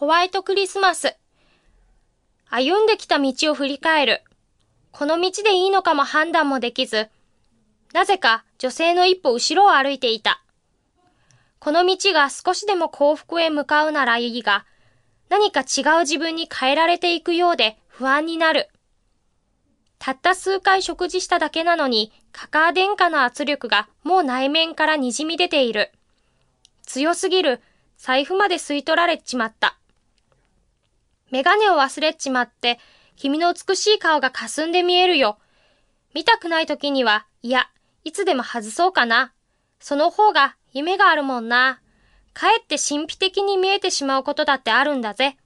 ホワイトクリスマス。歩んできた道を振り返る。この道でいいのかも判断もできず、なぜか女性の一歩後ろを歩いていた。この道が少しでも幸福へ向かうならいいが、何か違う自分に変えられていくようで不安になる。たった数回食事しただけなのに、カカア殿下の圧力がもう内面から滲み出ている。強すぎる。財布まで吸い取られちまった。メガネを忘れちまって、君の美しい顔が霞んで見えるよ。見たくない時には、いや、いつでも外そうかな。その方が夢があるもんな。かえって神秘的に見えてしまうことだってあるんだぜ。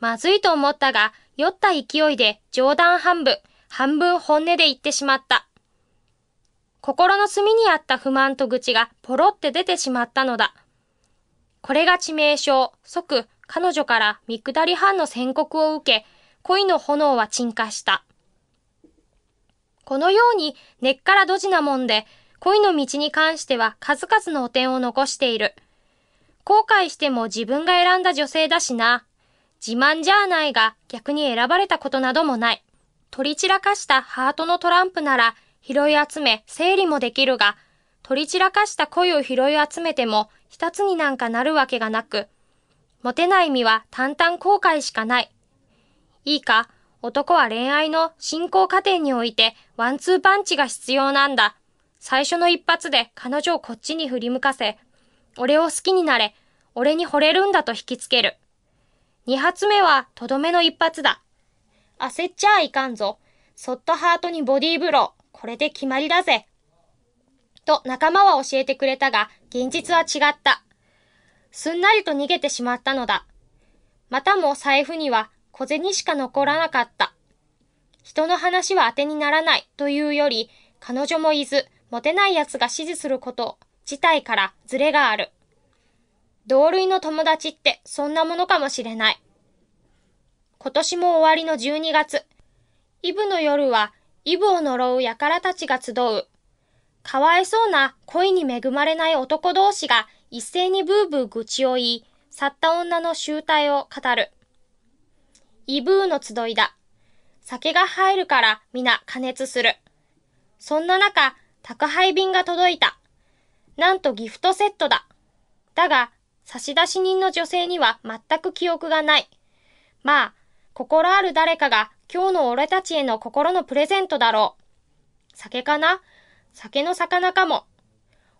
まずいと思ったが、酔った勢いで冗談半分、半分本音で言ってしまった。心の隅にあった不満と愚痴がポロって出てしまったのだ。これが致命傷、即彼女から見下り班の宣告を受け、恋の炎は鎮火した。このように根っからドジなもんで、恋の道に関しては数々の汚点を残している。後悔しても自分が選んだ女性だしな。自慢じゃないが逆に選ばれたことなどもない。取り散らかしたハートのトランプなら拾い集め整理もできるが、取り散らかした恋を拾い集めても一つになんかなるわけがなく、モテない身は淡々後悔しかない。いいか、男は恋愛の進行過程においてワンツーパンチが必要なんだ。最初の一発で彼女をこっちに振り向かせ、俺を好きになれ、俺に惚れるんだと引きつける。二発目はとどめの一発だ。焦っちゃいかんぞ。そっとハートにボディーブロー。これで決まりだぜ。と仲間は教えてくれたが、現実は違った。すんなりと逃げてしまったのだ。またも財布には小銭しか残らなかった。人の話は当てにならないというより、彼女もいず、モテない奴が指示すること自体からズレがある。同類の友達ってそんなものかもしれない。今年も終わりの12月。イブの夜は、イブを呪う輩たちが集う。かわいそうな恋に恵まれない男同士が一斉にブーブー愚痴を言い、去った女の集体を語る。イブーの集いだ。酒が入るから皆加熱する。そんな中、宅配便が届いた。なんとギフトセットだ。だが、差出人の女性には全く記憶がない。まあ、心ある誰かが今日の俺たちへの心のプレゼントだろう。酒かな？酒の魚かも。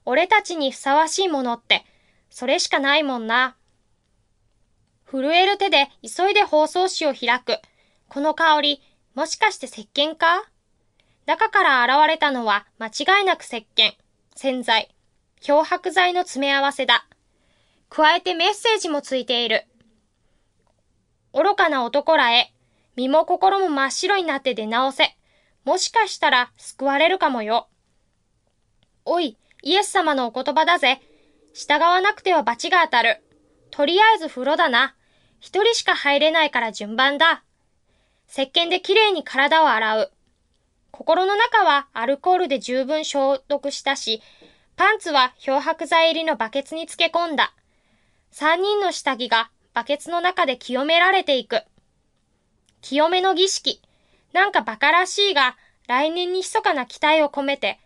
俺たちにふさわしいものって、それしかないもんな。震える手で急いで包装紙を開く。この香り、もしかして石鹸か？中から現れたのは間違いなく石鹸、洗剤、漂白剤の詰め合わせだ。加えてメッセージもついている。愚かな男らへ、身も心も真っ白になって出直せ。もしかしたら救われるかもよ。おい、イエス様のお言葉だぜ。従わなくては罰が当たる。とりあえず風呂だな。一人しか入れないから順番だ。石鹸できれいに体を洗う。心の中はアルコールで十分消毒したし、パンツは漂白剤入りのバケツに漬け込んだ。三人の下着がバケツの中で清められていく。清めの儀式。なんか馬鹿らしいが、来年に密かな期待を込めて、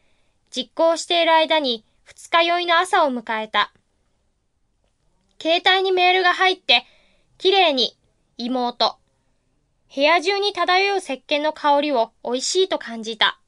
実行している間に二日酔いの朝を迎えた。携帯にメールが入って、綺麗に、妹。部屋中に漂う石鹸の香りを美味しいと感じた。